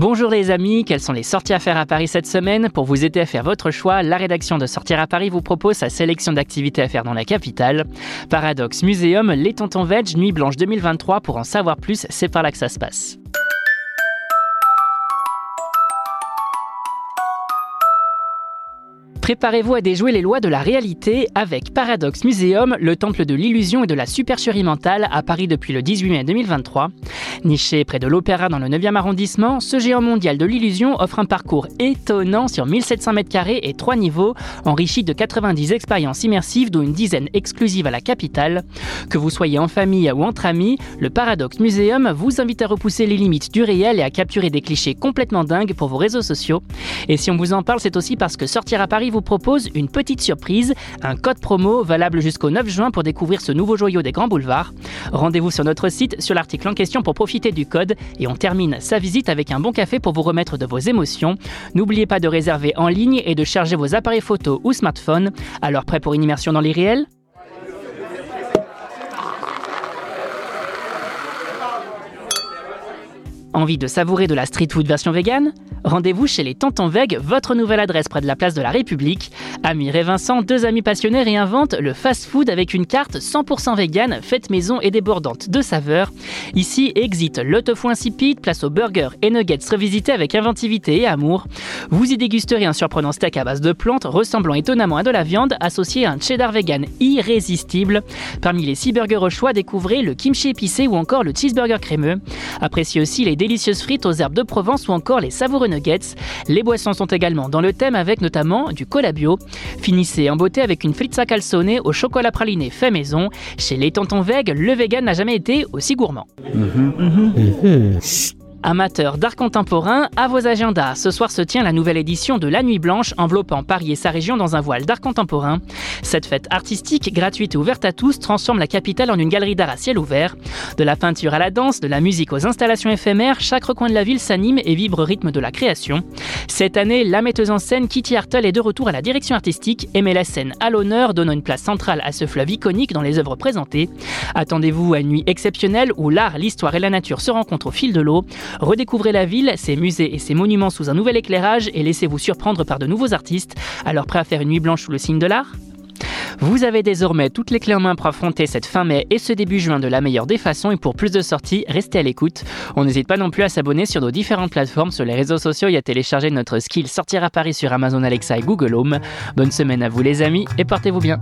Bonjour les amis, quelles sont les sorties à faire à Paris cette semaine Pour vous aider à faire votre choix, la rédaction de Sortir à Paris vous propose sa sélection d'activités à faire dans la capitale. Paradoxe Muséum, Les Tontons Veg, Nuit Blanche 2023, pour en savoir plus, c'est par là que ça se passe. Préparez-vous à déjouer les lois de la réalité avec Paradox Museum, le temple de l'illusion et de la supercherie mentale à Paris depuis le 18 mai 2023. Niché près de l'Opéra dans le 9e arrondissement, ce géant mondial de l'illusion offre un parcours étonnant sur 1700 mètres carrés et 3 niveaux, enrichi de 90 expériences immersives dont une dizaine exclusives à la capitale. Que vous soyez en famille ou entre amis, le Paradox Museum vous invite à repousser les limites du réel et à capturer des clichés complètement dingues pour vos réseaux sociaux. Et si on vous en parle, c'est aussi parce que Sortir à Paris vous propose une petite surprise, un code promo valable jusqu'au 9 juin pour découvrir ce nouveau joyau des grands boulevards. Rendez-vous sur notre site sur l'article en question pour profiter du code et on termine sa visite avec un bon café pour vous remettre de vos émotions. N'oubliez pas de réserver en ligne et de charger vos appareils photo ou smartphone. Alors prêt pour une immersion dans l'irréel Envie de savourer de la street food version vegan Rendez-vous chez les Tontons Veg, votre nouvelle adresse près de la place de la République. Amir et Vincent, deux amis passionnés, réinventent le fast-food avec une carte 100% vegan, faite maison et débordante de saveurs. Ici, exit le tofu insipide, place aux burgers et nuggets revisités avec inventivité et amour. Vous y dégusterez un surprenant steak à base de plantes, ressemblant étonnamment à de la viande, associé à un cheddar vegan irrésistible. Parmi les six burgers au choix, découvrez le kimchi épicé ou encore le cheeseburger crémeux. Appréciez aussi les délicieuses frites aux herbes de Provence ou encore les savoureux nuggets. Les boissons sont également dans le thème avec notamment du cola bio. Finissez en beauté avec une fritza calzone au chocolat praliné fait maison. Chez les tontons Veg, le vegan n'a jamais été aussi gourmand. Amateurs d'art contemporain, à vos agendas, ce soir se tient la nouvelle édition de La Nuit Blanche, enveloppant Paris et sa région dans un voile d'art contemporain. Cette fête artistique, gratuite et ouverte à tous, transforme la capitale en une galerie d'art à ciel ouvert. De la peinture à la danse, de la musique aux installations éphémères, chaque recoin de la ville s'anime et vibre au rythme de la création. Cette année, la metteuse en scène Kitty Hartle est de retour à la direction artistique et met la scène à l'honneur, donnant une place centrale à ce fleuve iconique dans les œuvres présentées. Attendez-vous à une nuit exceptionnelle où l'art, l'histoire et la nature se rencontrent au fil de l'eau. Redécouvrez la ville, ses musées et ses monuments sous un nouvel éclairage et laissez-vous surprendre par de nouveaux artistes. Alors prêt à faire une nuit blanche sous le signe de l'art? Vous avez désormais toutes les clés en main pour affronter cette fin mai et ce début juin de la meilleure des façons et pour plus de sorties, restez à l'écoute. On n'hésite pas non plus à s'abonner sur nos différentes plateformes sur les réseaux sociaux et à télécharger notre skill Sortir à Paris sur Amazon Alexa et Google Home. Bonne semaine à vous les amis et portez-vous bien.